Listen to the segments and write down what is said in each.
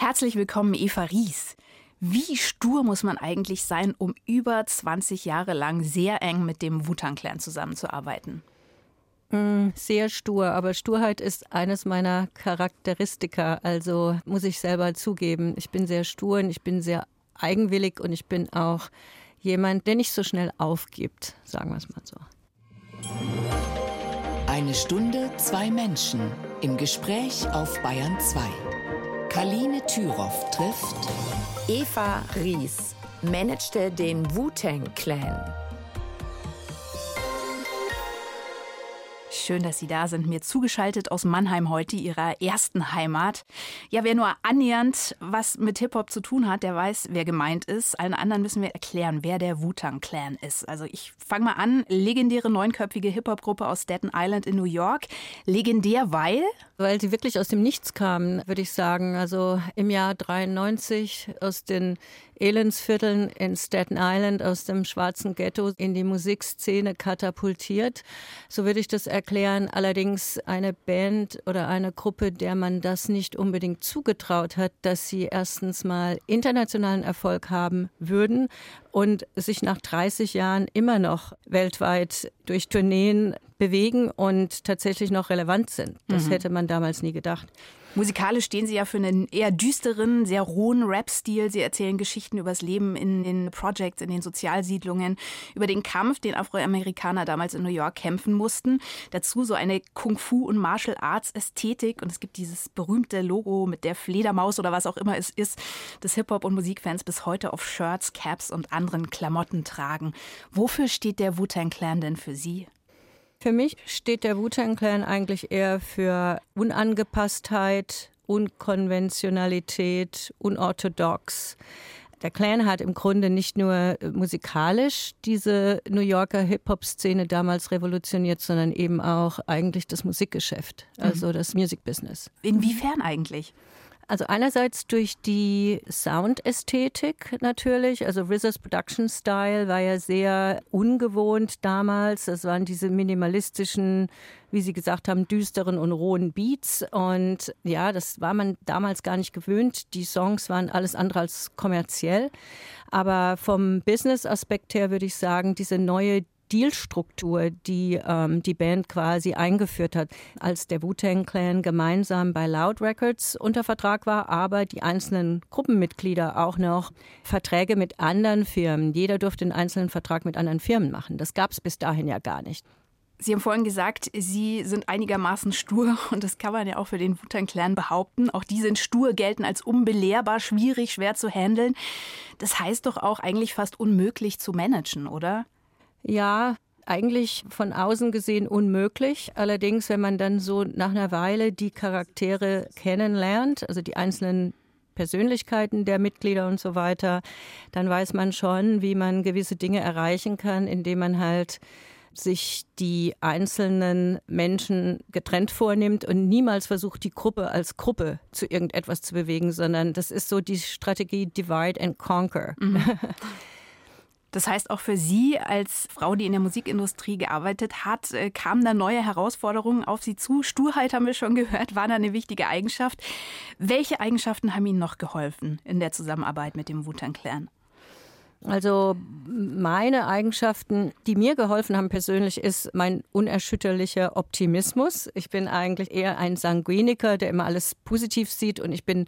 Herzlich willkommen, Eva Ries. Wie stur muss man eigentlich sein, um über 20 Jahre lang sehr eng mit dem Wutan-Clan zusammenzuarbeiten? Mm, sehr stur, aber Sturheit ist eines meiner Charakteristika. Also muss ich selber zugeben, ich bin sehr stur und ich bin sehr eigenwillig und ich bin auch jemand, der nicht so schnell aufgibt, sagen wir es mal so. Eine Stunde, zwei Menschen im Gespräch auf Bayern 2. Kaline Thüroff trifft Eva Ries, managte den Wu-Tang Clan. Schön, dass Sie da sind. Mir zugeschaltet aus Mannheim heute, Ihrer ersten Heimat. Ja, wer nur annähernd was mit Hip-Hop zu tun hat, der weiß, wer gemeint ist. Allen anderen müssen wir erklären, wer der Wu-Tang Clan ist. Also ich fange mal an. Legendäre neunköpfige Hip-Hop-Gruppe aus Staten Island in New York. Legendär, weil? Weil sie wirklich aus dem Nichts kamen, würde ich sagen. Also im Jahr 93 aus den Elendsvierteln in Staten Island aus dem schwarzen Ghetto in die Musikszene katapultiert. So würde ich das erklären. Allerdings eine Band oder eine Gruppe, der man das nicht unbedingt zugetraut hat, dass sie erstens mal internationalen Erfolg haben würden und sich nach 30 Jahren immer noch weltweit durch Tourneen bewegen und tatsächlich noch relevant sind. Das mhm. hätte man damals nie gedacht. Musikalisch stehen Sie ja für einen eher düsteren, sehr rohen Rap-Stil. Sie erzählen Geschichten über das Leben in den Projects, in den Sozialsiedlungen, über den Kampf, den Afroamerikaner damals in New York kämpfen mussten. Dazu so eine Kung-Fu- und Martial-Arts-Ästhetik. Und es gibt dieses berühmte Logo mit der Fledermaus oder was auch immer es ist, das Hip-Hop- und Musikfans bis heute auf Shirts, Caps und anderen Klamotten tragen. Wofür steht der Wu-Tang Clan denn für Sie? Für mich steht der Wu-Tang Clan eigentlich eher für Unangepasstheit, Unkonventionalität, unorthodox. Der Clan hat im Grunde nicht nur musikalisch diese New Yorker Hip-Hop-Szene damals revolutioniert, sondern eben auch eigentlich das Musikgeschäft, also mhm. das Music Business. Inwiefern eigentlich? Also einerseits durch die Soundästhetik natürlich. Also RZA's Production Style war ja sehr ungewohnt damals. Das waren diese minimalistischen, wie Sie gesagt haben, düsteren und rohen Beats. Und ja, das war man damals gar nicht gewöhnt. Die Songs waren alles andere als kommerziell. Aber vom Business-Aspekt her würde ich sagen, diese neue Dealstruktur, die ähm, die Band quasi eingeführt hat, als der Wu-Tang Clan gemeinsam bei Loud Records unter Vertrag war, aber die einzelnen Gruppenmitglieder auch noch Verträge mit anderen Firmen. Jeder durfte einen einzelnen Vertrag mit anderen Firmen machen. Das gab es bis dahin ja gar nicht. Sie haben vorhin gesagt, Sie sind einigermaßen stur und das kann man ja auch für den Wu-Tang Clan behaupten. Auch die sind stur, gelten als unbelehrbar, schwierig, schwer zu handeln. Das heißt doch auch eigentlich fast unmöglich zu managen, oder? Ja, eigentlich von außen gesehen unmöglich. Allerdings, wenn man dann so nach einer Weile die Charaktere kennenlernt, also die einzelnen Persönlichkeiten der Mitglieder und so weiter, dann weiß man schon, wie man gewisse Dinge erreichen kann, indem man halt sich die einzelnen Menschen getrennt vornimmt und niemals versucht, die Gruppe als Gruppe zu irgendetwas zu bewegen, sondern das ist so die Strategie Divide and Conquer. Mhm. Das heißt, auch für Sie als Frau, die in der Musikindustrie gearbeitet hat, äh, kamen da neue Herausforderungen auf Sie zu. Sturheit haben wir schon gehört, war da eine wichtige Eigenschaft. Welche Eigenschaften haben Ihnen noch geholfen in der Zusammenarbeit mit dem Wutan Clan? Also meine Eigenschaften, die mir geholfen haben persönlich, ist mein unerschütterlicher Optimismus. Ich bin eigentlich eher ein Sanguiniker, der immer alles positiv sieht und ich bin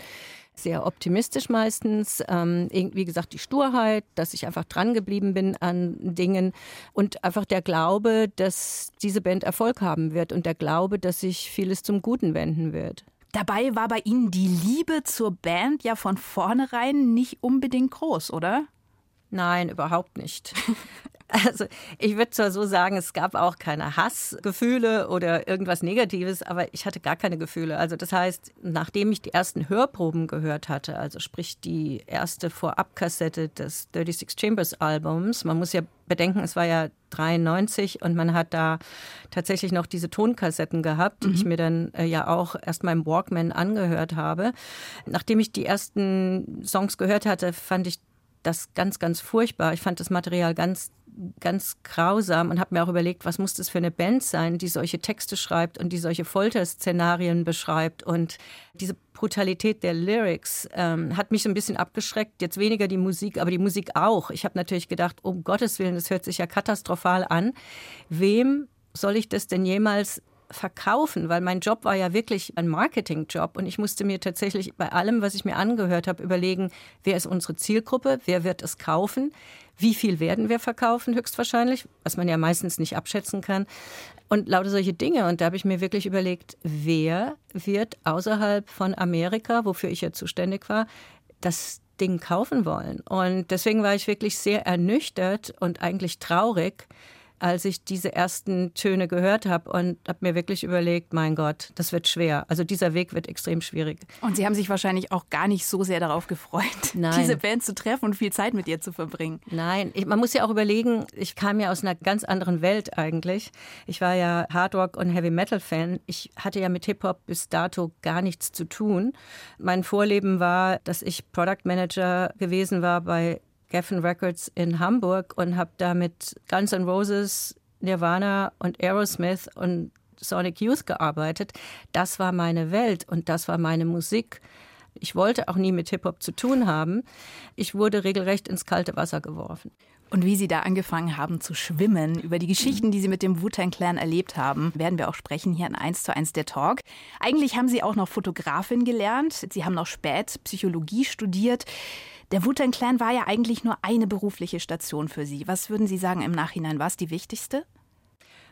sehr optimistisch meistens. Ähm, wie gesagt, die Sturheit, dass ich einfach dran geblieben bin an Dingen und einfach der Glaube, dass diese Band Erfolg haben wird und der Glaube, dass sich vieles zum Guten wenden wird. Dabei war bei Ihnen die Liebe zur Band ja von vornherein nicht unbedingt groß, oder? Nein, überhaupt nicht. Also ich würde zwar so sagen, es gab auch keine Hassgefühle oder irgendwas Negatives, aber ich hatte gar keine Gefühle. Also das heißt, nachdem ich die ersten Hörproben gehört hatte, also sprich die erste Vorabkassette des 36 Chambers Albums, man muss ja bedenken, es war ja 93 und man hat da tatsächlich noch diese Tonkassetten gehabt, die mhm. ich mir dann äh, ja auch erst mal im Walkman angehört habe. Nachdem ich die ersten Songs gehört hatte, fand ich das ganz, ganz furchtbar. Ich fand das Material ganz ganz grausam und habe mir auch überlegt, was muss das für eine Band sein, die solche Texte schreibt und die solche Folterszenarien beschreibt. Und diese Brutalität der Lyrics ähm, hat mich so ein bisschen abgeschreckt. Jetzt weniger die Musik, aber die Musik auch. Ich habe natürlich gedacht, um Gottes Willen, das hört sich ja katastrophal an. Wem soll ich das denn jemals verkaufen, weil mein Job war ja wirklich ein Marketingjob und ich musste mir tatsächlich bei allem, was ich mir angehört habe, überlegen, wer ist unsere Zielgruppe, wer wird es kaufen, wie viel werden wir verkaufen höchstwahrscheinlich, was man ja meistens nicht abschätzen kann und lauter solche Dinge. Und da habe ich mir wirklich überlegt, wer wird außerhalb von Amerika, wofür ich ja zuständig war, das Ding kaufen wollen? Und deswegen war ich wirklich sehr ernüchtert und eigentlich traurig, als ich diese ersten Töne gehört habe und habe mir wirklich überlegt, mein Gott, das wird schwer. Also dieser Weg wird extrem schwierig. Und Sie haben sich wahrscheinlich auch gar nicht so sehr darauf gefreut, Nein. diese Band zu treffen und viel Zeit mit ihr zu verbringen. Nein, ich, man muss ja auch überlegen, ich kam ja aus einer ganz anderen Welt eigentlich. Ich war ja Hardrock und Heavy Metal Fan. Ich hatte ja mit Hip-Hop bis dato gar nichts zu tun. Mein Vorleben war, dass ich Product Manager gewesen war bei Geffen Records in Hamburg und habe da mit Guns N' Roses, Nirvana und Aerosmith und Sonic Youth gearbeitet. Das war meine Welt und das war meine Musik. Ich wollte auch nie mit Hip-Hop zu tun haben. Ich wurde regelrecht ins kalte Wasser geworfen. Und wie Sie da angefangen haben zu schwimmen, über die Geschichten, die Sie mit dem Wu-Tang Clan erlebt haben, werden wir auch sprechen hier in 1 zu 1 der Talk. Eigentlich haben Sie auch noch Fotografin gelernt. Sie haben noch spät Psychologie studiert. Der Wu-Tang Clan war ja eigentlich nur eine berufliche Station für Sie. Was würden Sie sagen im Nachhinein? War es die wichtigste?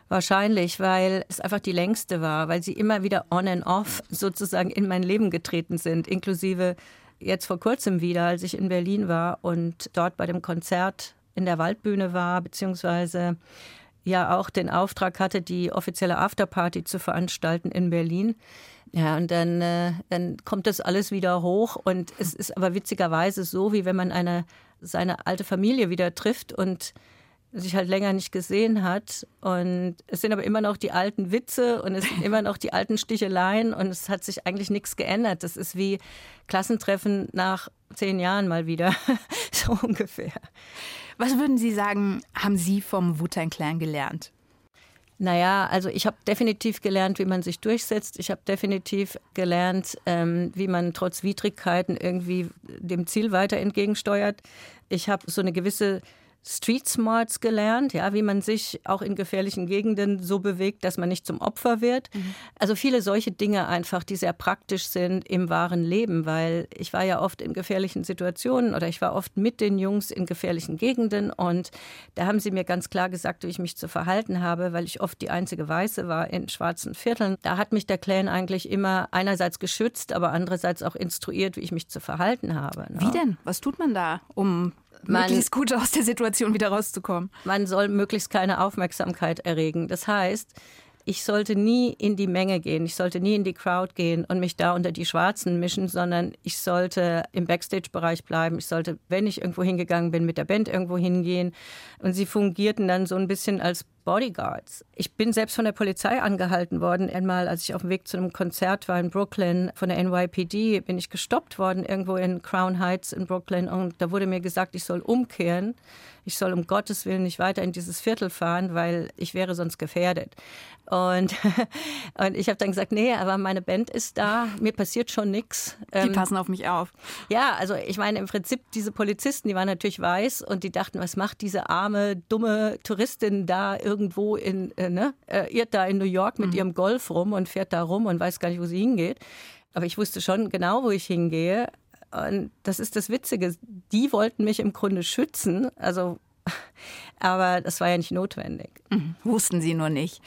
Wahrscheinlich, weil es einfach die längste war, weil sie immer wieder on and off sozusagen in mein Leben getreten sind, inklusive jetzt vor kurzem wieder, als ich in Berlin war und dort bei dem Konzert in der Waldbühne war, beziehungsweise ja auch den Auftrag hatte, die offizielle Afterparty zu veranstalten in Berlin. Ja, und dann, äh, dann kommt das alles wieder hoch. Und es ist aber witzigerweise so, wie wenn man eine, seine alte Familie wieder trifft und sich halt länger nicht gesehen hat. Und es sind aber immer noch die alten Witze und es sind immer noch die alten Sticheleien und es hat sich eigentlich nichts geändert. Das ist wie Klassentreffen nach zehn Jahren mal wieder, so ungefähr. Was würden Sie sagen, haben Sie vom Wu-Tang Clan gelernt? Naja, also ich habe definitiv gelernt, wie man sich durchsetzt. Ich habe definitiv gelernt, ähm, wie man trotz Widrigkeiten irgendwie dem Ziel weiter entgegensteuert. Ich habe so eine gewisse Street Smarts gelernt, ja, wie man sich auch in gefährlichen Gegenden so bewegt, dass man nicht zum Opfer wird. Mhm. Also viele solche Dinge einfach, die sehr praktisch sind im wahren Leben, weil ich war ja oft in gefährlichen Situationen oder ich war oft mit den Jungs in gefährlichen Gegenden und da haben sie mir ganz klar gesagt, wie ich mich zu verhalten habe, weil ich oft die einzige Weiße war in schwarzen Vierteln. Da hat mich der Clan eigentlich immer einerseits geschützt, aber andererseits auch instruiert, wie ich mich zu verhalten habe. Ne? Wie denn? Was tut man da, um man, möglichst gut aus der Situation wieder rauszukommen. Man soll möglichst keine Aufmerksamkeit erregen. Das heißt, ich sollte nie in die Menge gehen, ich sollte nie in die Crowd gehen und mich da unter die Schwarzen mischen, sondern ich sollte im Backstage-Bereich bleiben. Ich sollte, wenn ich irgendwo hingegangen bin, mit der Band irgendwo hingehen. Und sie fungierten dann so ein bisschen als Bodyguards. Ich bin selbst von der Polizei angehalten worden. Einmal, als ich auf dem Weg zu einem Konzert war in Brooklyn von der NYPD, bin ich gestoppt worden irgendwo in Crown Heights in Brooklyn und da wurde mir gesagt, ich soll umkehren. Ich soll um Gottes Willen nicht weiter in dieses Viertel fahren, weil ich wäre sonst gefährdet. Und, und ich habe dann gesagt, nee, aber meine Band ist da, mir passiert schon nichts. Die ähm, passen auf mich auf. Ja, also ich meine im Prinzip diese Polizisten, die waren natürlich weiß und die dachten, was macht diese arme, dumme Touristin da irgendwie irgendwo in, äh, ne, äh, irrt da in New York mit mhm. ihrem Golf rum und fährt da rum und weiß gar nicht, wo sie hingeht. Aber ich wusste schon genau, wo ich hingehe. Und das ist das Witzige. Die wollten mich im Grunde schützen. Also, aber das war ja nicht notwendig. Mhm. Wussten sie nur nicht.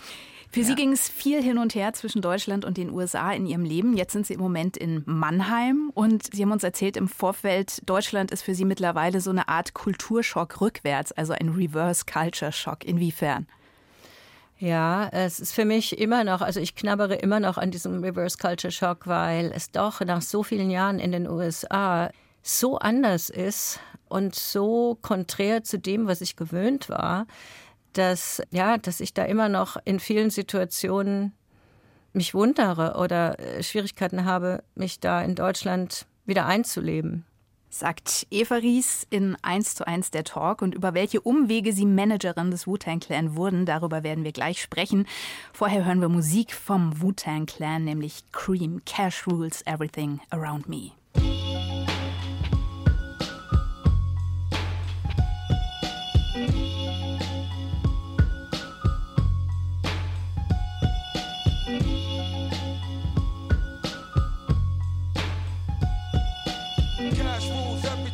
Für ja. Sie ging es viel hin und her zwischen Deutschland und den USA in Ihrem Leben. Jetzt sind Sie im Moment in Mannheim und Sie haben uns erzählt im Vorfeld, Deutschland ist für Sie mittlerweile so eine Art Kulturschock rückwärts, also ein Reverse Culture Shock. Inwiefern? Ja, es ist für mich immer noch, also ich knabbere immer noch an diesem Reverse Culture Shock, weil es doch nach so vielen Jahren in den USA so anders ist und so konträr zu dem, was ich gewöhnt war, dass, ja, dass ich da immer noch in vielen Situationen mich wundere oder äh, Schwierigkeiten habe, mich da in Deutschland wieder einzuleben. Sagt Eva Ries in 1 zu 1 der Talk. Und über welche Umwege sie Managerin des Wu-Tang Clan wurden, darüber werden wir gleich sprechen. Vorher hören wir Musik vom Wu-Tang Clan, nämlich Cream, Cash Rules Everything Around Me.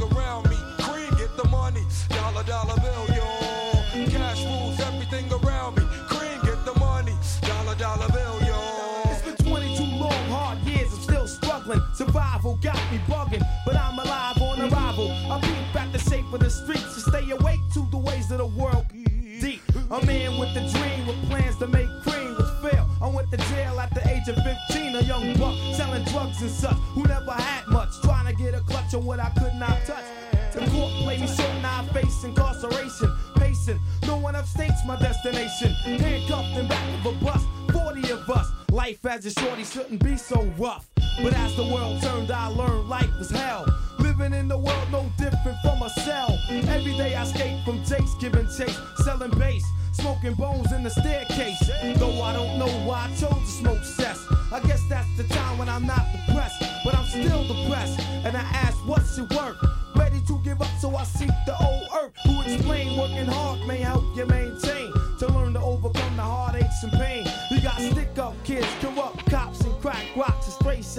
around me. Cream, get the money. Dollar, dollar bill, yo. Cash rules everything around me. Cream, get the money. Dollar, dollar bill, yo. It's been 22 long, hard years. I'm still struggling. Survival got me bugging, but I'm alive on arrival. I peep at the shape of the streets to stay awake to the ways of the world. Deep. A man with a dream with plans to make cream was fail. I went to jail at the age of 15, a young buck selling drugs and such who never had my destination. Handcuffed in back of a bus, 40 of us. Life as a shorty shouldn't be so rough. But as the world turned, I learned life was hell. Living in the world no different from a cell. Every day I skate from Jake's giving chase, selling bass, smoking bones in the staircase.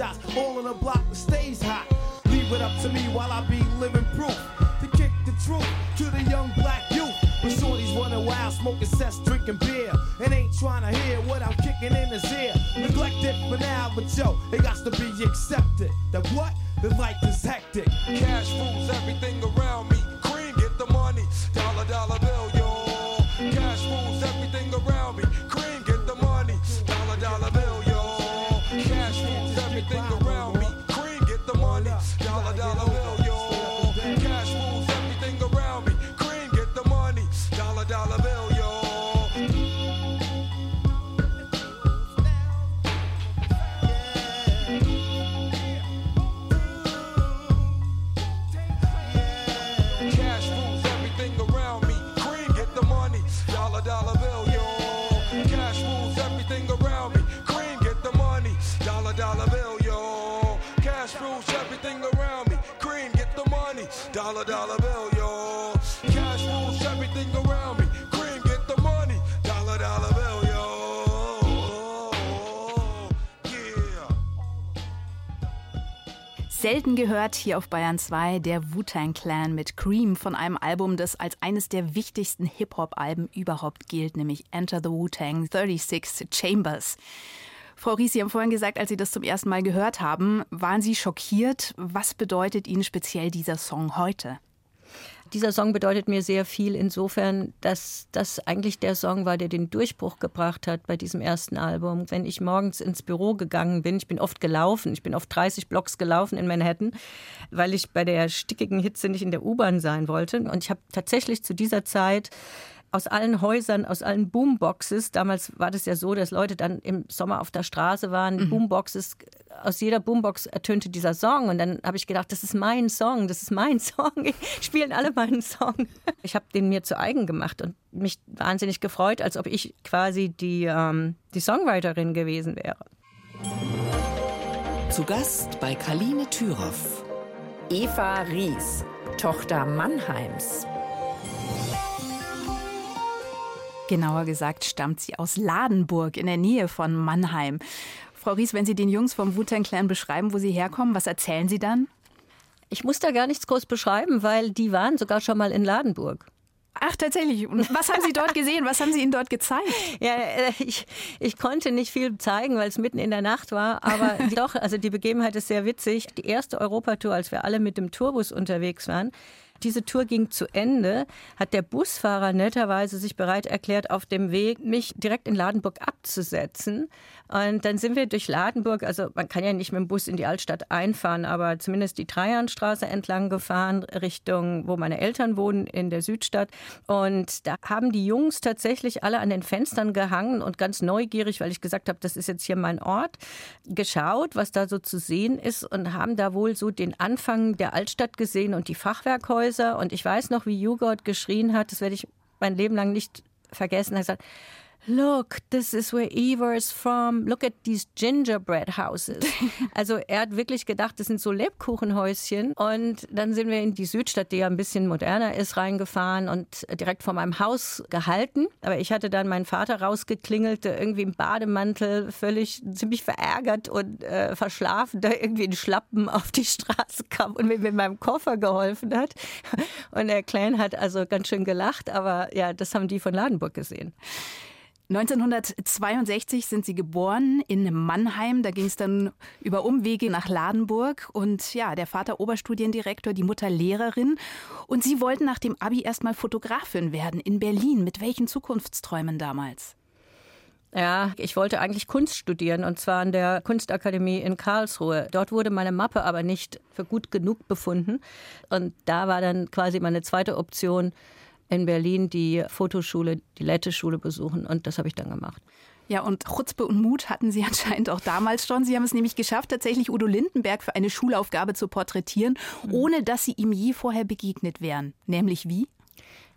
Shots. All in a block that stays hot. Leave it up to me while I be living proof. To kick the truth to the young black youth. When shorties running wild, smoking cess, drinking beer. And ain't trying to hear what I'm kicking in his ear. Neglected for now, but yo, it got to be accepted. That what? The life is hectic. Cash rules everything around Selten gehört hier auf Bayern 2 der Wu-Tang Clan mit Cream von einem Album, das als eines der wichtigsten Hip-Hop-Alben überhaupt gilt, nämlich Enter the Wu-Tang 36 Chambers. Frau Ries, Sie haben vorhin gesagt, als Sie das zum ersten Mal gehört haben, waren Sie schockiert. Was bedeutet Ihnen speziell dieser Song heute? Dieser Song bedeutet mir sehr viel insofern, dass das eigentlich der Song war, der den Durchbruch gebracht hat bei diesem ersten Album. Wenn ich morgens ins Büro gegangen bin, ich bin oft gelaufen, ich bin oft 30 Blocks gelaufen in Manhattan, weil ich bei der stickigen Hitze nicht in der U-Bahn sein wollte. Und ich habe tatsächlich zu dieser Zeit aus allen Häusern, aus allen Boomboxes, damals war das ja so, dass Leute dann im Sommer auf der Straße waren, Boomboxes aus jeder Boombox ertönte dieser Song und dann habe ich gedacht, das ist mein Song, das ist mein Song. Spielen alle meinen Song. Ich habe den mir zu eigen gemacht und mich wahnsinnig gefreut, als ob ich quasi die, ähm, die Songwriterin gewesen wäre. Zu Gast bei Kaline Thüroff. Eva Ries, Tochter Mannheims. Genauer gesagt stammt sie aus Ladenburg in der Nähe von Mannheim. Frau Ries, wenn Sie den Jungs vom Wu-Tang Clan beschreiben, wo sie herkommen, was erzählen Sie dann? Ich muss da gar nichts groß beschreiben, weil die waren sogar schon mal in Ladenburg. Ach, tatsächlich. Und was haben Sie dort gesehen? Was haben Sie Ihnen dort gezeigt? Ja, äh, ich, ich konnte nicht viel zeigen, weil es mitten in der Nacht war. Aber doch, also die Begebenheit ist sehr witzig. Die erste Europatour, als wir alle mit dem Tourbus unterwegs waren, diese Tour ging zu Ende, hat der Busfahrer netterweise sich bereit erklärt, auf dem Weg mich direkt in Ladenburg abzusetzen. Und dann sind wir durch Ladenburg, also man kann ja nicht mit dem Bus in die Altstadt einfahren, aber zumindest die Dreiernstraße entlang gefahren, Richtung, wo meine Eltern wohnen, in der Südstadt. Und da haben die Jungs tatsächlich alle an den Fenstern gehangen und ganz neugierig, weil ich gesagt habe, das ist jetzt hier mein Ort, geschaut, was da so zu sehen ist und haben da wohl so den Anfang der Altstadt gesehen und die Fachwerkhäuser Häuser. Und ich weiß noch, wie Jugott geschrien hat, das werde ich mein Leben lang nicht vergessen. Er hat gesagt, Look, this is where Eva is from. Look at these gingerbread houses. Also er hat wirklich gedacht, das sind so Lebkuchenhäuschen. Und dann sind wir in die Südstadt, die ja ein bisschen moderner ist, reingefahren und direkt vor meinem Haus gehalten. Aber ich hatte dann meinen Vater rausgeklingelt, der irgendwie im Bademantel völlig ziemlich verärgert und äh, verschlafen, da irgendwie in Schlappen auf die Straße kam und mir mit meinem Koffer geholfen hat. Und der Clan hat also ganz schön gelacht, aber ja, das haben die von Ladenburg gesehen. 1962 sind Sie geboren in Mannheim. Da ging es dann über Umwege nach Ladenburg. Und ja, der Vater Oberstudiendirektor, die Mutter Lehrerin. Und Sie wollten nach dem Abi erstmal Fotografin werden in Berlin. Mit welchen Zukunftsträumen damals? Ja, ich wollte eigentlich Kunst studieren und zwar an der Kunstakademie in Karlsruhe. Dort wurde meine Mappe aber nicht für gut genug befunden. Und da war dann quasi meine zweite Option, in Berlin die Fotoschule, die Lette-Schule besuchen. Und das habe ich dann gemacht. Ja, und Chutzpe und Mut hatten Sie anscheinend auch damals schon. Sie haben es nämlich geschafft, tatsächlich Udo Lindenberg für eine Schulaufgabe zu porträtieren, mhm. ohne dass Sie ihm je vorher begegnet wären. Nämlich wie?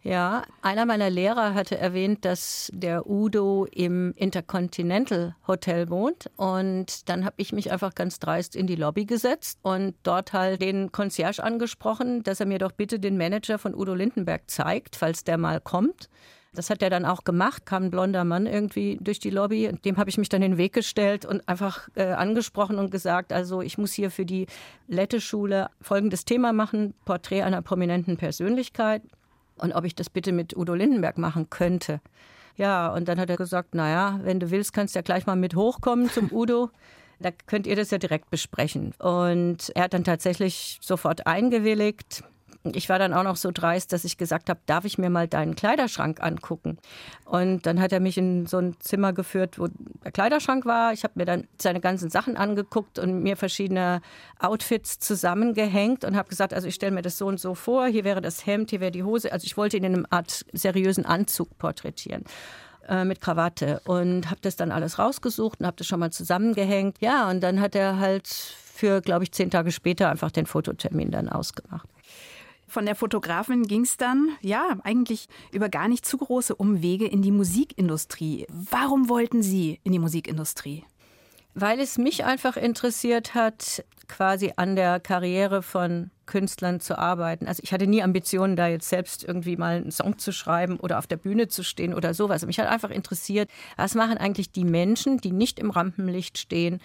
Ja, einer meiner Lehrer hatte erwähnt, dass der Udo im Intercontinental Hotel wohnt. Und dann habe ich mich einfach ganz dreist in die Lobby gesetzt und dort halt den Concierge angesprochen, dass er mir doch bitte den Manager von Udo Lindenberg zeigt, falls der mal kommt. Das hat er dann auch gemacht, kam ein blonder Mann irgendwie durch die Lobby. Und dem habe ich mich dann in den Weg gestellt und einfach äh, angesprochen und gesagt, also ich muss hier für die Lette-Schule folgendes Thema machen, Porträt einer prominenten Persönlichkeit und ob ich das bitte mit Udo Lindenberg machen könnte. Ja, und dann hat er gesagt, naja, wenn du willst, kannst du ja gleich mal mit hochkommen zum Udo. Da könnt ihr das ja direkt besprechen. Und er hat dann tatsächlich sofort eingewilligt. Ich war dann auch noch so dreist, dass ich gesagt habe, darf ich mir mal deinen Kleiderschrank angucken? Und dann hat er mich in so ein Zimmer geführt, wo der Kleiderschrank war. Ich habe mir dann seine ganzen Sachen angeguckt und mir verschiedene Outfits zusammengehängt und habe gesagt, also ich stelle mir das so und so vor. Hier wäre das Hemd, hier wäre die Hose. Also ich wollte ihn in einem Art seriösen Anzug porträtieren äh, mit Krawatte und habe das dann alles rausgesucht und habe das schon mal zusammengehängt. Ja, und dann hat er halt für, glaube ich, zehn Tage später einfach den Fototermin dann ausgemacht. Von der Fotografin ging es dann, ja, eigentlich über gar nicht zu große Umwege in die Musikindustrie. Warum wollten Sie in die Musikindustrie? Weil es mich einfach interessiert hat, quasi an der Karriere von Künstlern zu arbeiten. Also ich hatte nie Ambitionen, da jetzt selbst irgendwie mal einen Song zu schreiben oder auf der Bühne zu stehen oder sowas. Mich hat einfach interessiert, was machen eigentlich die Menschen, die nicht im Rampenlicht stehen,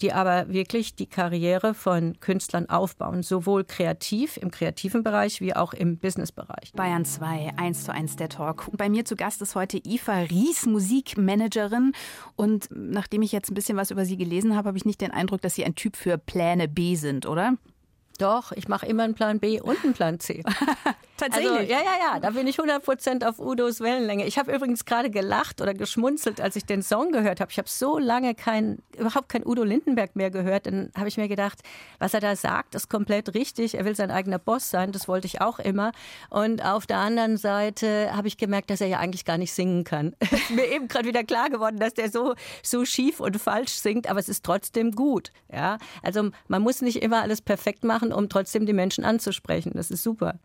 die aber wirklich die Karriere von Künstlern aufbauen, sowohl kreativ im kreativen Bereich wie auch im Businessbereich. Bayern 2, 1 zu 1 der Talk. Bei mir zu Gast ist heute Eva Ries, Musikmanagerin. Und nachdem ich jetzt ein bisschen was über Sie gelesen habe, habe ich nicht den Eindruck, dass Sie ein Typ für Pläne B sind, oder? Doch, ich mache immer einen Plan B und einen Plan C. Tatsächlich? Also, ja, ja, ja, da bin ich 100% auf Udos Wellenlänge. Ich habe übrigens gerade gelacht oder geschmunzelt, als ich den Song gehört habe. Ich habe so lange kein, überhaupt kein Udo Lindenberg mehr gehört. Dann habe ich mir gedacht, was er da sagt, ist komplett richtig. Er will sein eigener Boss sein, das wollte ich auch immer. Und auf der anderen Seite habe ich gemerkt, dass er ja eigentlich gar nicht singen kann. ist mir eben gerade wieder klar geworden, dass der so, so schief und falsch singt, aber es ist trotzdem gut. Ja? Also man muss nicht immer alles perfekt machen, um trotzdem die Menschen anzusprechen. Das ist super.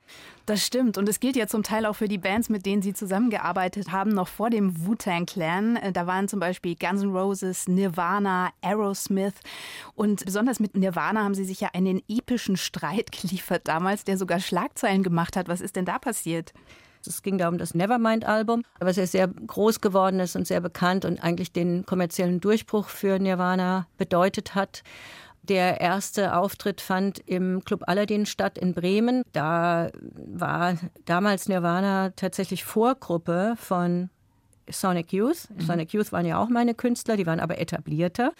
Das stimmt. Und es gilt ja zum Teil auch für die Bands, mit denen Sie zusammengearbeitet haben, noch vor dem Wu-Tang Clan. Äh, da waren zum Beispiel Guns N' Roses, Nirvana, Aerosmith. Und besonders mit Nirvana haben Sie sich ja einen epischen Streit geliefert damals, der sogar Schlagzeilen gemacht hat. Was ist denn da passiert? Es ging da um das Nevermind-Album, was ja sehr groß geworden ist und sehr bekannt und eigentlich den kommerziellen Durchbruch für Nirvana bedeutet hat. Der erste Auftritt fand im Club Aladdin statt in Bremen. Da war damals Nirvana tatsächlich Vorgruppe von Sonic Youth. Mhm. Sonic Youth waren ja auch meine Künstler, die waren aber etablierter.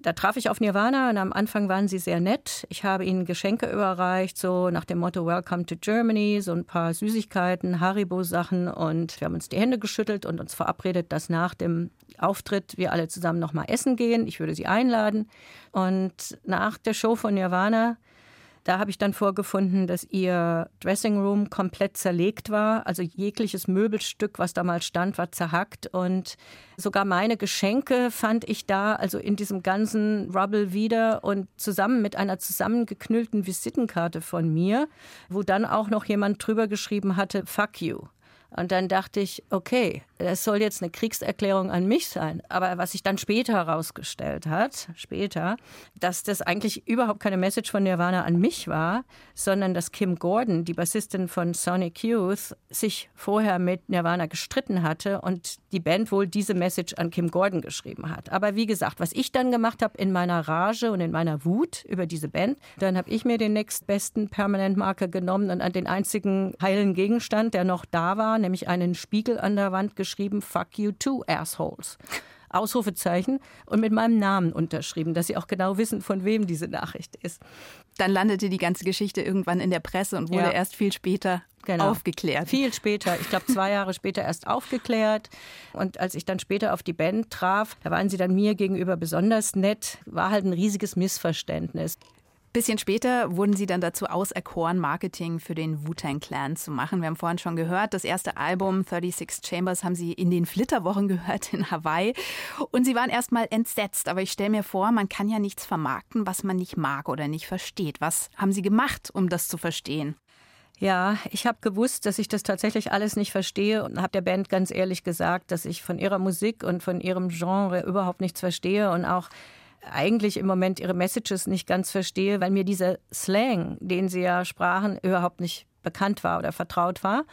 Da traf ich auf Nirvana und am Anfang waren sie sehr nett. Ich habe ihnen Geschenke überreicht, so nach dem Motto Welcome to Germany, so ein paar Süßigkeiten, Haribo-Sachen und wir haben uns die Hände geschüttelt und uns verabredet, dass nach dem Auftritt wir alle zusammen nochmal essen gehen. Ich würde sie einladen. Und nach der Show von Nirvana da habe ich dann vorgefunden, dass ihr Dressing Room komplett zerlegt war. Also jegliches Möbelstück, was da mal stand, war zerhackt. Und sogar meine Geschenke fand ich da, also in diesem ganzen Rubble wieder und zusammen mit einer zusammengeknüllten Visitenkarte von mir, wo dann auch noch jemand drüber geschrieben hatte, fuck you. Und dann dachte ich, okay, das soll jetzt eine Kriegserklärung an mich sein. Aber was sich dann später herausgestellt hat, später, dass das eigentlich überhaupt keine Message von Nirvana an mich war, sondern dass Kim Gordon, die Bassistin von Sonic Youth, sich vorher mit Nirvana gestritten hatte und die Band wohl diese Message an Kim Gordon geschrieben hat. Aber wie gesagt, was ich dann gemacht habe in meiner Rage und in meiner Wut über diese Band, dann habe ich mir den nächstbesten Permanent Marker genommen und an den einzigen heilen Gegenstand, der noch da war, nämlich einen Spiegel an der Wand geschrieben, Fuck you too, assholes. Ausrufezeichen und mit meinem Namen unterschrieben, dass sie auch genau wissen, von wem diese Nachricht ist. Dann landete die ganze Geschichte irgendwann in der Presse und wurde ja. erst viel später genau. aufgeklärt. Viel später, ich glaube zwei Jahre später erst aufgeklärt. Und als ich dann später auf die Band traf, da waren sie dann mir gegenüber besonders nett. War halt ein riesiges Missverständnis. Bisschen später wurden sie dann dazu auserkoren, Marketing für den Wu-Tang Clan zu machen. Wir haben vorhin schon gehört, das erste Album 36 Chambers haben sie in den Flitterwochen gehört in Hawaii. Und sie waren erstmal entsetzt. Aber ich stelle mir vor, man kann ja nichts vermarkten, was man nicht mag oder nicht versteht. Was haben sie gemacht, um das zu verstehen? Ja, ich habe gewusst, dass ich das tatsächlich alles nicht verstehe und habe der Band ganz ehrlich gesagt, dass ich von ihrer Musik und von ihrem Genre überhaupt nichts verstehe und auch eigentlich im Moment ihre Messages nicht ganz verstehe, weil mir dieser Slang, den sie ja sprachen, überhaupt nicht bekannt war oder vertraut war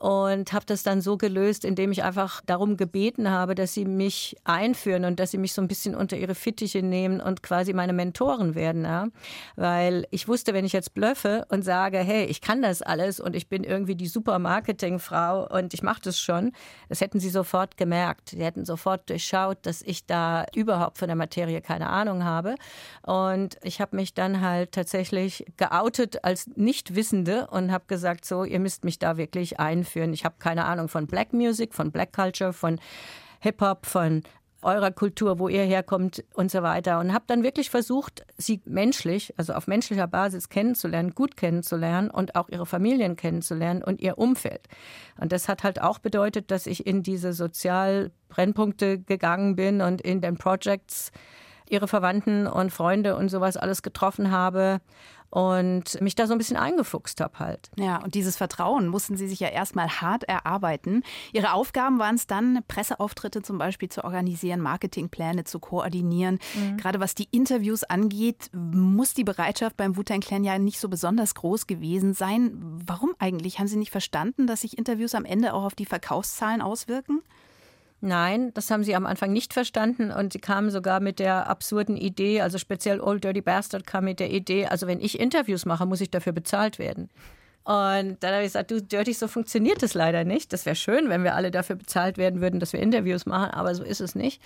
und habe das dann so gelöst, indem ich einfach darum gebeten habe, dass sie mich einführen und dass sie mich so ein bisschen unter ihre Fittiche nehmen und quasi meine Mentoren werden. Ja? Weil ich wusste, wenn ich jetzt blöffe und sage, hey, ich kann das alles und ich bin irgendwie die super Marketingfrau und ich mache das schon, das hätten sie sofort gemerkt. Sie hätten sofort durchschaut, dass ich da überhaupt von der Materie keine Ahnung habe. Und ich habe mich dann halt tatsächlich geoutet als Nichtwissende und habe gesagt, so, ihr müsst mich da wirklich einführen einführen. Ich habe keine Ahnung von Black Music, von Black Culture, von Hip-Hop, von eurer Kultur, wo ihr herkommt und so weiter. Und habe dann wirklich versucht, sie menschlich, also auf menschlicher Basis kennenzulernen, gut kennenzulernen und auch ihre Familien kennenzulernen und ihr Umfeld. Und das hat halt auch bedeutet, dass ich in diese Sozialbrennpunkte gegangen bin und in den Projects ihre Verwandten und Freunde und sowas alles getroffen habe und mich da so ein bisschen eingefuchst habe halt. Ja, und dieses Vertrauen mussten Sie sich ja erstmal hart erarbeiten. Ihre Aufgaben waren es dann, Presseauftritte zum Beispiel zu organisieren, Marketingpläne zu koordinieren. Mhm. Gerade was die Interviews angeht, muss die Bereitschaft beim Wu-Tang Clan ja nicht so besonders groß gewesen sein. Warum eigentlich? Haben Sie nicht verstanden, dass sich Interviews am Ende auch auf die Verkaufszahlen auswirken? Nein, das haben sie am Anfang nicht verstanden und sie kamen sogar mit der absurden Idee, also speziell Old Dirty Bastard kam mit der Idee, also wenn ich Interviews mache, muss ich dafür bezahlt werden. Und dann habe ich gesagt, du Dirty, so funktioniert es leider nicht. Das wäre schön, wenn wir alle dafür bezahlt werden würden, dass wir Interviews machen, aber so ist es nicht.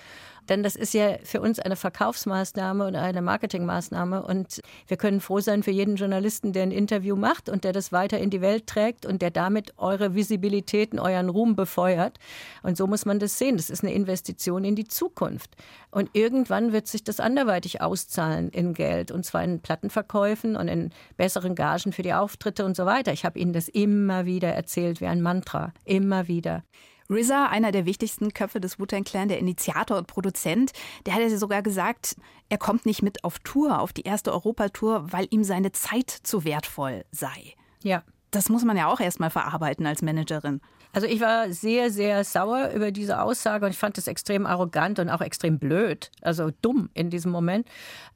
Denn das ist ja für uns eine Verkaufsmaßnahme und eine Marketingmaßnahme. Und wir können froh sein für jeden Journalisten, der ein Interview macht und der das weiter in die Welt trägt und der damit eure Visibilitäten, euren Ruhm befeuert. Und so muss man das sehen. Das ist eine Investition in die Zukunft. Und irgendwann wird sich das anderweitig auszahlen in Geld. Und zwar in Plattenverkäufen und in besseren Gagen für die Auftritte und so weiter. Ich habe Ihnen das immer wieder erzählt, wie ein Mantra. Immer wieder. RZA, einer der wichtigsten Köpfe des Wu-Tang Clan, der Initiator und Produzent, der hat ja sogar gesagt, er kommt nicht mit auf Tour, auf die erste Europatour, weil ihm seine Zeit zu wertvoll sei. Ja. Das muss man ja auch erstmal verarbeiten als Managerin. Also ich war sehr, sehr sauer über diese Aussage und ich fand das extrem arrogant und auch extrem blöd, also dumm in diesem Moment.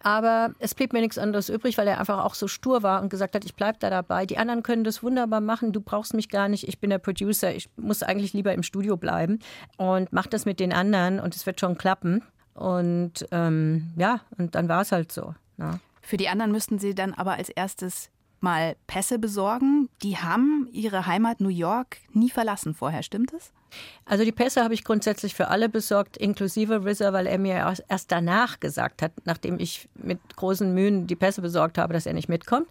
Aber es blieb mir nichts anderes übrig, weil er einfach auch so stur war und gesagt hat, ich bleibe da dabei. Die anderen können das wunderbar machen, du brauchst mich gar nicht, ich bin der Producer, ich muss eigentlich lieber im Studio bleiben und mach das mit den anderen und es wird schon klappen. Und ähm, ja, und dann war es halt so. Ja. Ne? Für die anderen müssten Sie dann aber als erstes mal Pässe besorgen. Die haben ihre Heimat New York nie verlassen vorher, stimmt es? Also die Pässe habe ich grundsätzlich für alle besorgt, inklusive RZA, weil er mir erst danach gesagt hat, nachdem ich mit großen Mühen die Pässe besorgt habe, dass er nicht mitkommt.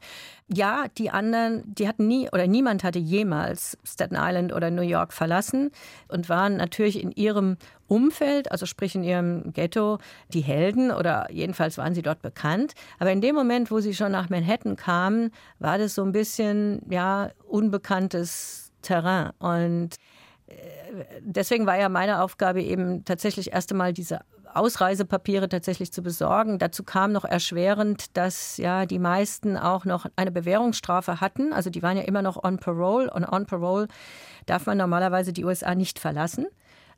Ja, die anderen, die hatten nie oder niemand hatte jemals Staten Island oder New York verlassen und waren natürlich in ihrem Umfeld, also sprich in ihrem Ghetto, die Helden oder jedenfalls waren sie dort bekannt. Aber in dem Moment, wo sie schon nach Manhattan kamen, war das so ein bisschen, ja, unbekanntes Terrain. Und äh, deswegen war ja meine Aufgabe eben tatsächlich erst einmal diese Ausreisepapiere tatsächlich zu besorgen. Dazu kam noch erschwerend, dass ja die meisten auch noch eine Bewährungsstrafe hatten. Also die waren ja immer noch on parole und on parole darf man normalerweise die USA nicht verlassen.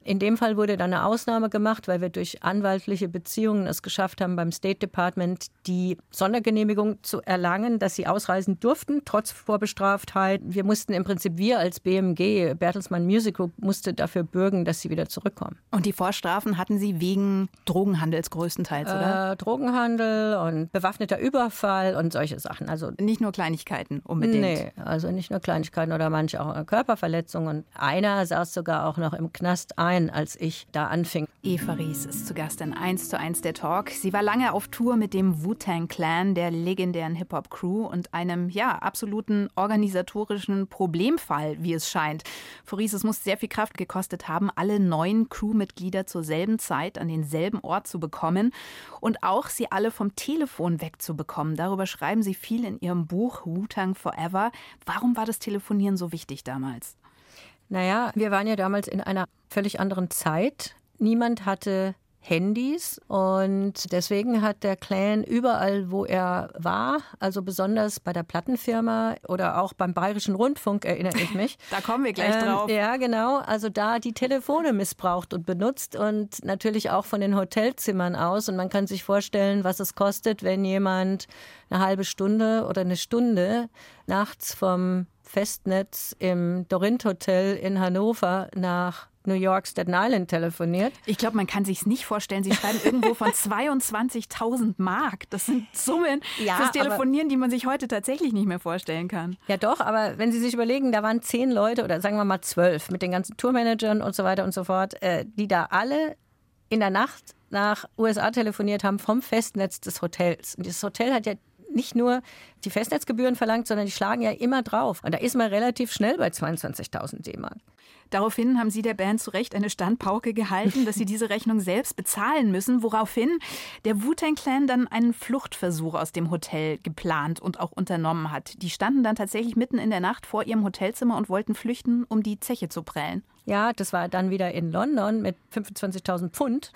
In dem Fall wurde dann eine Ausnahme gemacht, weil wir durch anwaltliche Beziehungen es geschafft haben, beim State Department die Sondergenehmigung zu erlangen, dass sie ausreisen durften, trotz Vorbestraftheit. Wir mussten im Prinzip, wir als BMG, Bertelsmann Music Group, musste dafür bürgen, dass sie wieder zurückkommen. Und die Vorstrafen hatten Sie wegen Drogenhandels größtenteils, oder? Äh, Drogenhandel und bewaffneter Überfall und solche Sachen. Also nicht nur Kleinigkeiten unbedingt. Nee, also nicht nur Kleinigkeiten oder manche auch Körperverletzungen. Und einer saß sogar auch noch im Knast ein klein, als ich da anfing. Eva Ries ist zu Gast in 1 zu 1 der Talk. Sie war lange auf Tour mit dem Wu-Tang Clan, der legendären Hip-Hop-Crew und einem, ja, absoluten organisatorischen Problemfall, wie es scheint. Frau Ries, es muss sehr viel Kraft gekostet haben, alle neuen Crewmitglieder zur selben Zeit an denselben Ort zu bekommen und auch sie alle vom Telefon wegzubekommen. Darüber schreiben Sie viel in Ihrem Buch Wu-Tang Forever. Warum war das Telefonieren so wichtig damals? Naja, wir waren ja damals in einer völlig anderen Zeit. Niemand hatte Handys und deswegen hat der Clan überall, wo er war, also besonders bei der Plattenfirma oder auch beim Bayerischen Rundfunk, erinnere ich mich. da kommen wir gleich ähm, drauf. Ja, genau. Also da die Telefone missbraucht und benutzt und natürlich auch von den Hotelzimmern aus. Und man kann sich vorstellen, was es kostet, wenn jemand eine halbe Stunde oder eine Stunde nachts vom Festnetz im Dorint Hotel in Hannover nach New York Staten Island telefoniert. Ich glaube, man kann sich es nicht vorstellen. Sie schreiben irgendwo von 22.000 Mark. Das sind Summen ja, fürs Telefonieren, aber, die man sich heute tatsächlich nicht mehr vorstellen kann. Ja, doch. Aber wenn Sie sich überlegen, da waren zehn Leute oder sagen wir mal zwölf mit den ganzen Tourmanagern und so weiter und so fort, äh, die da alle in der Nacht nach USA telefoniert haben vom Festnetz des Hotels. Und dieses Hotel hat ja nicht nur die Festnetzgebühren verlangt, sondern die schlagen ja immer drauf. Und da ist man relativ schnell bei 22.000 D-Mark. Daraufhin haben Sie der Band zu Recht eine Standpauke gehalten, dass sie diese Rechnung selbst bezahlen müssen, woraufhin der Wu-Tang Clan dann einen Fluchtversuch aus dem Hotel geplant und auch unternommen hat. Die standen dann tatsächlich mitten in der Nacht vor ihrem Hotelzimmer und wollten flüchten, um die Zeche zu prellen. Ja, das war dann wieder in London mit 25.000 Pfund.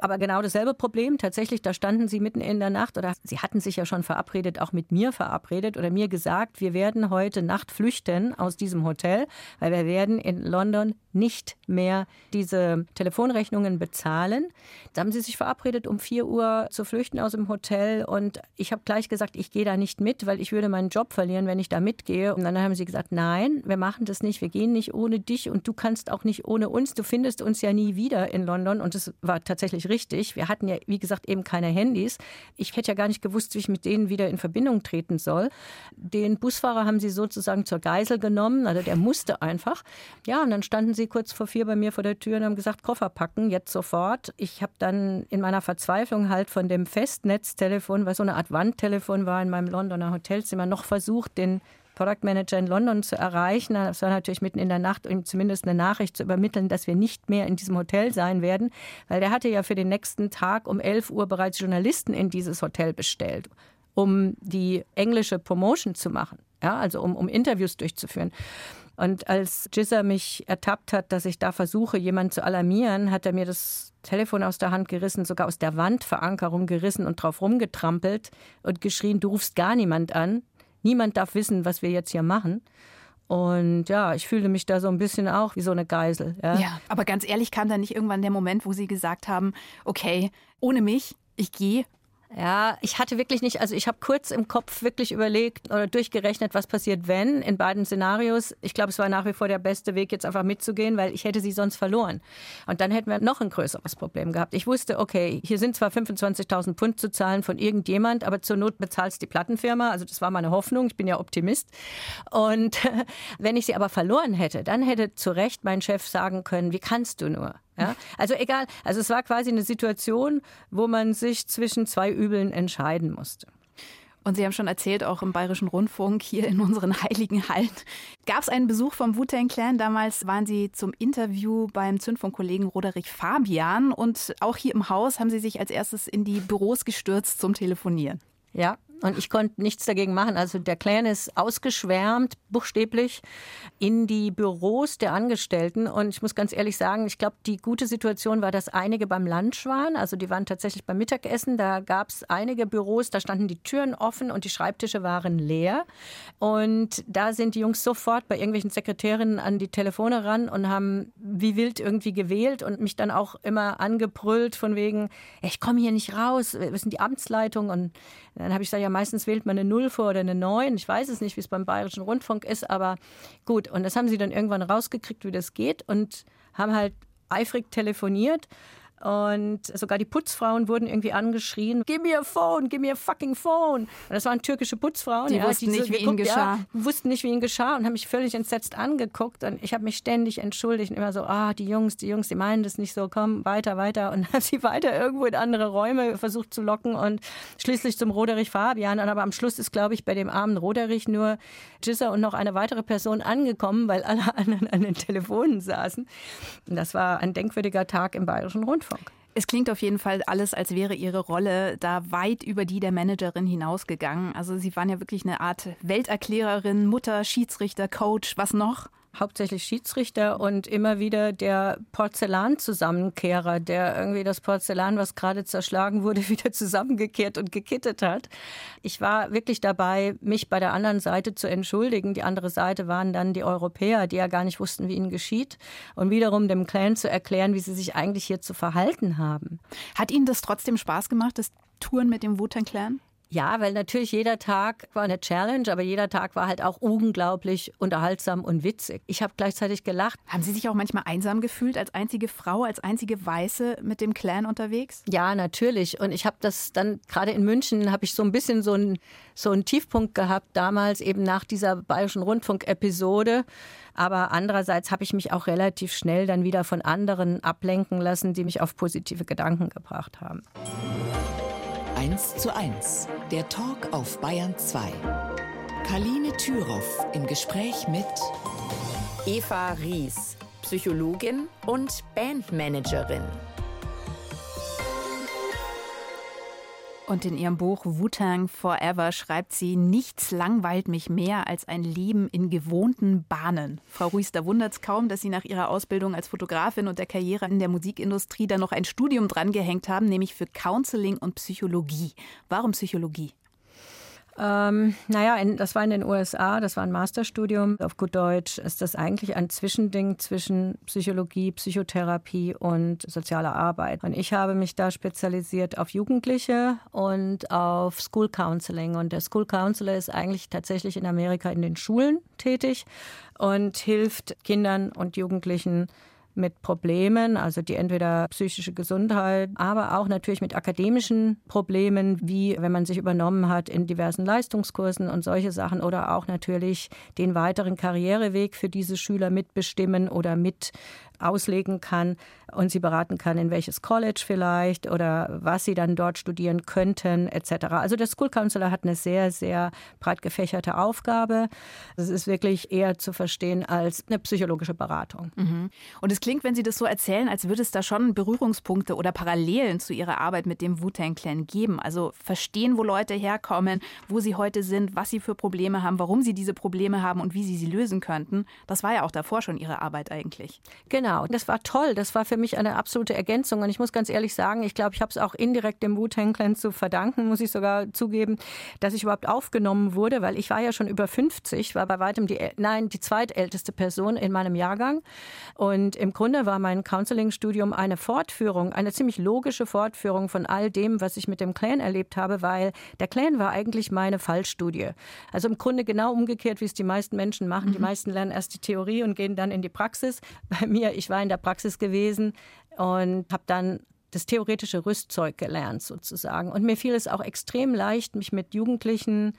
Aber genau dasselbe Problem. Tatsächlich, da standen sie mitten in der Nacht oder sie hatten sich ja schon verabredet, auch mit mir verabredet oder mir gesagt, wir werden heute Nacht flüchten aus diesem Hotel, weil wir werden in London nicht mehr diese Telefonrechnungen bezahlen. Da haben sie sich verabredet, um 4 Uhr zu flüchten aus dem Hotel. Und ich habe gleich gesagt, ich gehe da nicht mit, weil ich würde meinen Job verlieren, wenn ich da mitgehe. Und dann haben sie gesagt, nein, wir machen das nicht, wir gehen nicht ohne dich und du kannst auch auch nicht ohne uns. Du findest uns ja nie wieder in London. Und das war tatsächlich richtig. Wir hatten ja, wie gesagt, eben keine Handys. Ich hätte ja gar nicht gewusst, wie ich mit denen wieder in Verbindung treten soll. Den Busfahrer haben sie sozusagen zur Geisel genommen. Also der musste einfach. Ja, und dann standen sie kurz vor vier bei mir vor der Tür und haben gesagt, Koffer packen, jetzt sofort. Ich habe dann in meiner Verzweiflung halt von dem Festnetztelefon, was so eine Art Wandtelefon war in meinem Londoner Hotelzimmer, noch versucht, den Product Manager in London zu erreichen. Das war natürlich mitten in der Nacht, um zumindest eine Nachricht zu übermitteln, dass wir nicht mehr in diesem Hotel sein werden, weil der hatte ja für den nächsten Tag um 11 Uhr bereits Journalisten in dieses Hotel bestellt, um die englische Promotion zu machen, ja, also um, um Interviews durchzuführen. Und als Jizzer mich ertappt hat, dass ich da versuche, jemanden zu alarmieren, hat er mir das Telefon aus der Hand gerissen, sogar aus der Wandverankerung gerissen und drauf rumgetrampelt und geschrien, du rufst gar niemand an. Niemand darf wissen, was wir jetzt hier machen. Und ja, ich fühlte mich da so ein bisschen auch wie so eine Geisel. Ja, ja aber ganz ehrlich, kam da nicht irgendwann der Moment, wo Sie gesagt haben, okay, ohne mich, ich gehe ja, ich hatte wirklich nicht, also ich habe kurz im Kopf wirklich überlegt oder durchgerechnet, was passiert, wenn in beiden Szenarios. Ich glaube, es war nach wie vor der beste Weg, jetzt einfach mitzugehen, weil ich hätte sie sonst verloren. Und dann hätten wir noch ein größeres Problem gehabt. Ich wusste, okay, hier sind zwar 25.000 Pfund zu zahlen von irgendjemand, aber zur Not bezahlst die Plattenfirma. Also das war meine Hoffnung. Ich bin ja Optimist. Und wenn ich sie aber verloren hätte, dann hätte zu Recht mein Chef sagen können, wie kannst du nur? Ja? Also egal, also es war quasi eine Situation, wo man sich zwischen zwei Übeln entscheiden musste. Und Sie haben schon erzählt, auch im Bayerischen Rundfunk, hier in unseren heiligen Hallen, gab es einen Besuch vom Wu-Tang Clan. Damals waren Sie zum Interview beim Zündfunkkollegen Roderich Fabian. Und auch hier im Haus haben Sie sich als erstes in die Büros gestürzt zum Telefonieren. Ja, und ich konnte nichts dagegen machen. Also der Clan ist ausgeschwärmt, buchstäblich, in die Büros der Angestellten. Und ich muss ganz ehrlich sagen, ich glaube, die gute Situation war, dass einige beim Lunch waren. Also die waren tatsächlich beim Mittagessen. Da gab es einige Büros, da standen die Türen offen und die Schreibtische waren leer. Und da sind die Jungs sofort bei irgendwelchen Sekretärinnen an die Telefone ran und haben wie wild irgendwie gewählt und mich dann auch immer angebrüllt von wegen, ich komme hier nicht raus, wir sind die Amtsleitung. Und dann habe ich gesagt, ja, meistens wählt man eine Null vor oder eine Neun. Ich weiß es nicht, wie es beim Bayerischen Rundfunk ist, aber gut. Und das haben sie dann irgendwann rausgekriegt, wie das geht und haben halt eifrig telefoniert und sogar die Putzfrauen wurden irgendwie angeschrien, gib mir phone, gib mir fucking phone. Und das waren türkische Putzfrauen. Die ja, wussten die nicht, so wie ihnen geschah. Ja, wussten nicht, wie ihnen geschah und haben mich völlig entsetzt angeguckt. Und ich habe mich ständig entschuldigt und immer so, ah, die Jungs, die Jungs, die meinen das nicht so, komm, weiter, weiter. Und habe sie weiter irgendwo in andere Räume versucht zu locken und schließlich zum Roderich Fabian. Und aber am Schluss ist, glaube ich, bei dem armen Roderich nur Gisser und noch eine weitere Person angekommen, weil alle anderen an den Telefonen saßen. Und das war ein denkwürdiger Tag im Bayerischen Rundfunk. Rundfunk. Es klingt auf jeden Fall alles, als wäre Ihre Rolle da weit über die der Managerin hinausgegangen. Also Sie waren ja wirklich eine Art Welterklärerin, Mutter, Schiedsrichter, Coach, was noch? Hauptsächlich Schiedsrichter und immer wieder der Porzellanzusammenkehrer, der irgendwie das Porzellan, was gerade zerschlagen wurde, wieder zusammengekehrt und gekittet hat. Ich war wirklich dabei, mich bei der anderen Seite zu entschuldigen. Die andere Seite waren dann die Europäer, die ja gar nicht wussten, wie ihnen geschieht. Und wiederum dem Clan zu erklären, wie sie sich eigentlich hier zu verhalten haben. Hat Ihnen das trotzdem Spaß gemacht, das Touren mit dem Wu-Tang Clan? Ja, weil natürlich jeder Tag war eine Challenge, aber jeder Tag war halt auch unglaublich unterhaltsam und witzig. Ich habe gleichzeitig gelacht. Haben Sie sich auch manchmal einsam gefühlt als einzige Frau, als einzige Weiße mit dem Clan unterwegs? Ja, natürlich. Und ich habe das dann gerade in München habe ich so ein bisschen so einen so einen Tiefpunkt gehabt damals eben nach dieser Bayerischen Rundfunk-Episode. Aber andererseits habe ich mich auch relativ schnell dann wieder von anderen ablenken lassen, die mich auf positive Gedanken gebracht haben. 1 zu 1, der Talk auf Bayern 2. Kaline Thüroff im Gespräch mit Eva Ries, Psychologin und Bandmanagerin. Und in ihrem Buch Wu-Tang Forever schreibt sie, nichts langweilt mich mehr als ein Leben in gewohnten Bahnen. Frau Ruiz, da wundert es kaum, dass Sie nach Ihrer Ausbildung als Fotografin und der Karriere in der Musikindustrie dann noch ein Studium drangehängt haben, nämlich für Counseling und Psychologie. Warum Psychologie? Ähm, naja, in, das war in den USA, das war ein Masterstudium. Auf gut Deutsch ist das eigentlich ein Zwischending zwischen Psychologie, Psychotherapie und sozialer Arbeit. Und ich habe mich da spezialisiert auf Jugendliche und auf School Counseling. Und der School Counselor ist eigentlich tatsächlich in Amerika in den Schulen tätig und hilft Kindern und Jugendlichen mit Problemen, also die entweder psychische Gesundheit, aber auch natürlich mit akademischen Problemen, wie wenn man sich übernommen hat in diversen Leistungskursen und solche Sachen oder auch natürlich den weiteren Karriereweg für diese Schüler mitbestimmen oder mit auslegen kann und sie beraten kann, in welches College vielleicht oder was sie dann dort studieren könnten, etc. Also der School Counselor hat eine sehr, sehr breit gefächerte Aufgabe. Es ist wirklich eher zu verstehen als eine psychologische Beratung. Mhm. Und es klingt, wenn Sie das so erzählen, als würde es da schon Berührungspunkte oder Parallelen zu Ihrer Arbeit mit dem Wu-Tang Clan geben. Also verstehen, wo Leute herkommen, wo sie heute sind, was sie für Probleme haben, warum sie diese Probleme haben und wie sie sie lösen könnten. Das war ja auch davor schon Ihre Arbeit eigentlich. Genau. Genau, das war toll. Das war für mich eine absolute Ergänzung. Und ich muss ganz ehrlich sagen, ich glaube, ich habe es auch indirekt dem Wu-Tang Clan zu verdanken, muss ich sogar zugeben, dass ich überhaupt aufgenommen wurde, weil ich war ja schon über 50, war bei weitem die, nein, die zweitälteste Person in meinem Jahrgang. Und im Grunde war mein Counseling-Studium eine Fortführung, eine ziemlich logische Fortführung von all dem, was ich mit dem Clan erlebt habe, weil der Clan war eigentlich meine Fallstudie. Also im Grunde genau umgekehrt, wie es die meisten Menschen machen. Die mhm. meisten lernen erst die Theorie und gehen dann in die Praxis. Bei mir ich war in der Praxis gewesen und habe dann das theoretische Rüstzeug gelernt sozusagen. Und mir fiel es auch extrem leicht, mich mit Jugendlichen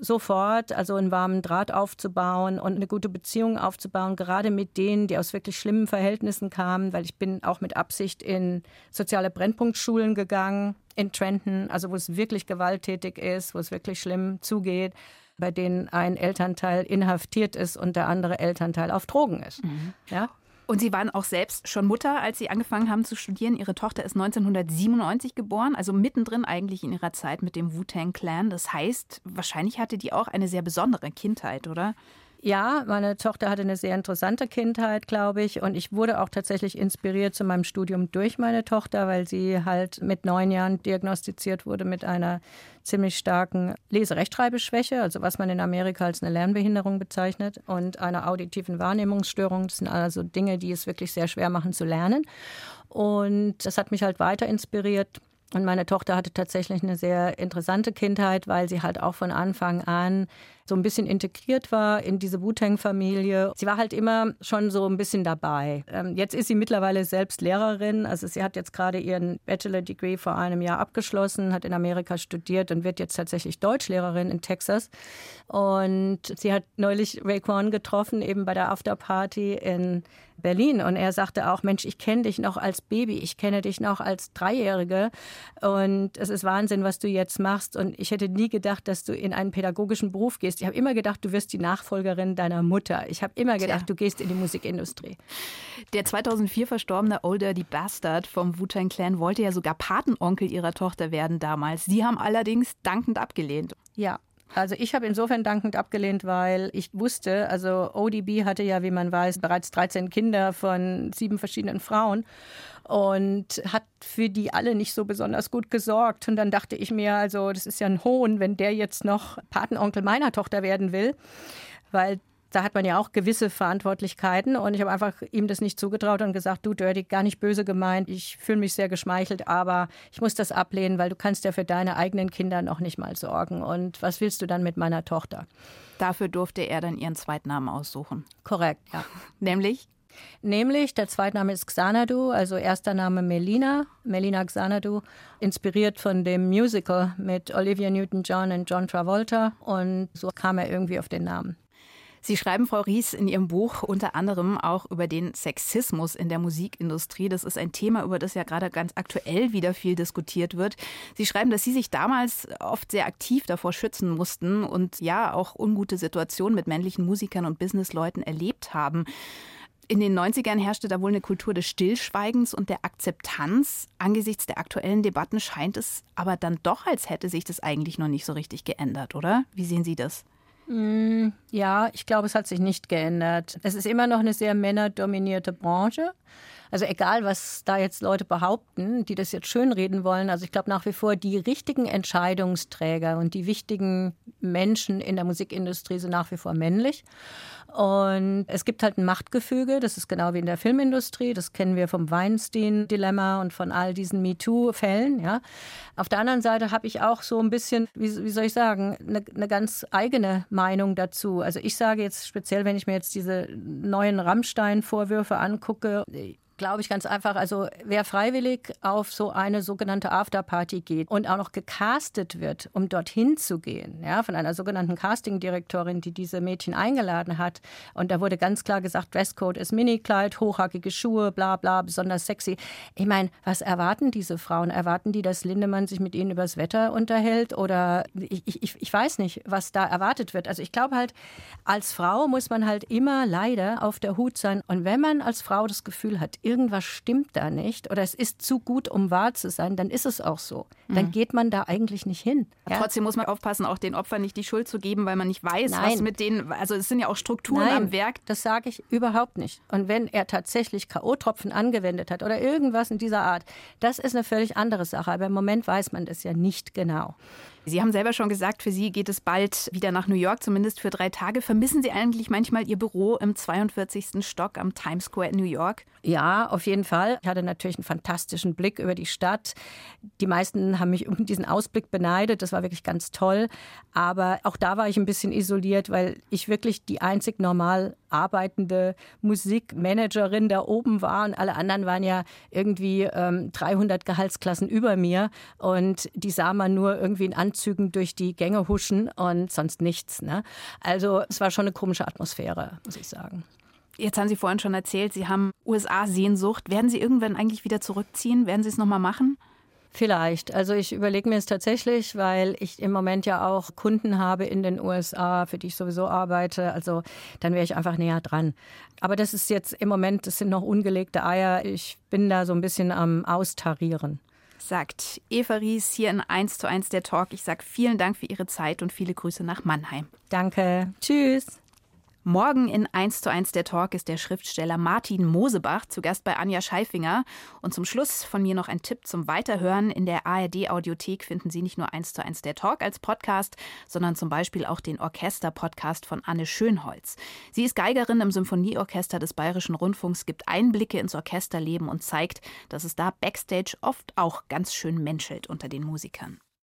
sofort, also einen warmen Draht aufzubauen und eine gute Beziehung aufzubauen, gerade mit denen, die aus wirklich schlimmen Verhältnissen kamen, weil ich bin auch mit Absicht in soziale Brennpunktschulen gegangen, in Trenton, also wo es wirklich gewalttätig ist, wo es wirklich schlimm zugeht bei denen ein Elternteil inhaftiert ist und der andere Elternteil auf Drogen ist. Mhm. Ja? Und Sie waren auch selbst schon Mutter, als Sie angefangen haben zu studieren. Ihre Tochter ist 1997 geboren, also mittendrin eigentlich in ihrer Zeit mit dem Wu-Tang Clan. Das heißt, wahrscheinlich hatte die auch eine sehr besondere Kindheit, oder? Ja, meine Tochter hatte eine sehr interessante Kindheit, glaube ich. Und ich wurde auch tatsächlich inspiriert zu meinem Studium durch meine Tochter, weil sie halt mit neun Jahren diagnostiziert wurde mit einer ziemlich starken Leserechtschreibeschwäche, also was man in Amerika als eine Lernbehinderung bezeichnet, und einer auditiven Wahrnehmungsstörung. Das sind also Dinge, die es wirklich sehr schwer machen zu lernen. Und das hat mich halt weiter inspiriert. Und meine Tochter hatte tatsächlich eine sehr interessante Kindheit, weil sie halt auch von Anfang an so ein bisschen integriert war in diese Wu-Tang-Familie. Sie war halt immer schon so ein bisschen dabei. Ähm, jetzt ist sie mittlerweile selbst Lehrerin. Also sie hat jetzt gerade ihren Bachelor-Degree vor einem Jahr abgeschlossen, hat in Amerika studiert und wird jetzt tatsächlich Deutschlehrerin in Texas. Und sie hat neulich Raekwon getroffen, eben bei der Afterparty in Berlin. Und er sagte auch, Mensch, ich kenne dich noch als Baby, ich kenne dich noch als Dreijährige. Und es ist Wahnsinn, was du jetzt machst. Und ich hätte nie gedacht, dass du in einen pädagogischen Beruf gehst. Ich habe immer gedacht, du wirst die Nachfolgerin deiner Mutter. Ich habe immer gedacht, Tja. du gehst in die Musikindustrie. Der 2004 verstorbene Old Dirty Bastard vom Wu-Tang Clan wollte ja sogar Patenonkel ihrer Tochter werden damals. Sie haben allerdings dankend abgelehnt. Ja, also ich habe insofern dankend abgelehnt, weil ich wusste, also ODB hatte ja, wie man weiß, bereits 13 Kinder von sieben verschiedenen Frauen und hat für die alle nicht so besonders gut gesorgt. Und dann dachte ich mir, also das ist ja ein Hohn, wenn der jetzt noch Patenonkel meiner Tochter werden will, weil da hat man ja auch gewisse Verantwortlichkeiten und ich habe einfach ihm das nicht zugetraut und gesagt, du Dirty, gar nicht böse gemeint, ich fühle mich sehr geschmeichelt, aber ich muss das ablehnen, weil du kannst ja für deine eigenen Kinder noch nicht mal sorgen und was willst du dann mit meiner Tochter? Dafür durfte er dann ihren Zweitnamen aussuchen. Korrekt, ja. Nämlich? Nämlich, der Zweitname ist Xanadu, also erster Name Melina, Melina Xanadu, inspiriert von dem Musical mit Olivia Newton-John und John Travolta und so kam er irgendwie auf den Namen. Sie schreiben, Frau Ries, in Ihrem Buch unter anderem auch über den Sexismus in der Musikindustrie. Das ist ein Thema, über das ja gerade ganz aktuell wieder viel diskutiert wird. Sie schreiben, dass Sie sich damals oft sehr aktiv davor schützen mussten und ja auch ungute Situationen mit männlichen Musikern und Businessleuten erlebt haben. In den 90ern herrschte da wohl eine Kultur des Stillschweigens und der Akzeptanz. Angesichts der aktuellen Debatten scheint es aber dann doch, als hätte sich das eigentlich noch nicht so richtig geändert, oder? Wie sehen Sie das? Mm, ja, ich glaube, es hat sich nicht geändert. Es ist immer noch eine sehr männerdominierte Branche. Also egal, was da jetzt Leute behaupten, die das jetzt schönreden wollen. Also ich glaube nach wie vor, die richtigen Entscheidungsträger und die wichtigen Menschen in der Musikindustrie sind nach wie vor männlich. Und es gibt halt ein Machtgefüge, das ist genau wie in der Filmindustrie, das kennen wir vom Weinstein-Dilemma und von all diesen MeToo-Fällen. Ja. Auf der anderen Seite habe ich auch so ein bisschen, wie, wie soll ich sagen, eine, eine ganz eigene Meinung dazu. Also ich sage jetzt speziell, wenn ich mir jetzt diese neuen Rammstein-Vorwürfe angucke, glaube ich ganz einfach, also wer freiwillig auf so eine sogenannte Afterparty geht und auch noch gecastet wird, um dorthin zu gehen, ja, von einer sogenannten Castingdirektorin, die diese Mädchen eingeladen hat. Und da wurde ganz klar gesagt, Dresscode ist Minikleid, hochhackige Schuhe, bla bla, besonders sexy. Ich meine, was erwarten diese Frauen? Erwarten die, dass Lindemann sich mit ihnen übers Wetter unterhält? Oder ich, ich, ich weiß nicht, was da erwartet wird. Also ich glaube halt, als Frau muss man halt immer leider auf der Hut sein. Und wenn man als Frau das Gefühl hat, irgendwas stimmt da nicht oder es ist zu gut, um wahr zu sein, dann ist es auch so. Dann mhm. geht man da eigentlich nicht hin. Ja? Trotzdem muss man aufpassen, auch den Opfern nicht die Schuld zu geben, weil man nicht weiß, Nein. was mit denen, also es sind ja auch Strukturen Nein, am Werk. Das sage ich überhaupt nicht. Und wenn er tatsächlich K.O.-Tropfen angewendet hat oder irgendwas in dieser Art, das ist eine völlig andere Sache. Aber im Moment weiß man das ja nicht genau. Sie haben selber schon gesagt, für Sie geht es bald wieder nach New York, zumindest für drei Tage. Vermissen Sie eigentlich manchmal Ihr Büro im 42. Stock am Times Square in New York? Ja, auf jeden Fall. Ich hatte natürlich einen fantastischen Blick über die Stadt. Die meisten haben mich um diesen Ausblick beneidet. Das war wirklich ganz toll. Aber auch da war ich ein bisschen isoliert, weil ich wirklich die einzig normal arbeitende Musikmanagerin da oben war und alle anderen waren ja irgendwie ähm, 300 Gehaltsklassen über mir und die sah man nur irgendwie in Anzügen durch die Gänge huschen und sonst nichts. Ne? Also es war schon eine komische Atmosphäre, muss ich sagen. Jetzt haben Sie vorhin schon erzählt, Sie haben USA-Sehnsucht. Werden Sie irgendwann eigentlich wieder zurückziehen? Werden Sie es nochmal machen? Vielleicht. Also ich überlege mir es tatsächlich, weil ich im Moment ja auch Kunden habe in den USA, für die ich sowieso arbeite. Also dann wäre ich einfach näher dran. Aber das ist jetzt im Moment, das sind noch ungelegte Eier. Ich bin da so ein bisschen am Austarieren. Sagt Eva Ries hier in 1 zu 1 der Talk. Ich sage vielen Dank für Ihre Zeit und viele Grüße nach Mannheim. Danke. Tschüss. Morgen in 1 zu 1 der Talk ist der Schriftsteller Martin Mosebach zu Gast bei Anja Scheifinger. Und zum Schluss von mir noch ein Tipp zum Weiterhören. In der ARD-Audiothek finden Sie nicht nur 1 zu 1 der Talk als Podcast, sondern zum Beispiel auch den Orchester-Podcast von Anne Schönholz. Sie ist Geigerin im Symphonieorchester des Bayerischen Rundfunks, gibt Einblicke ins Orchesterleben und zeigt, dass es da backstage oft auch ganz schön menschelt unter den Musikern.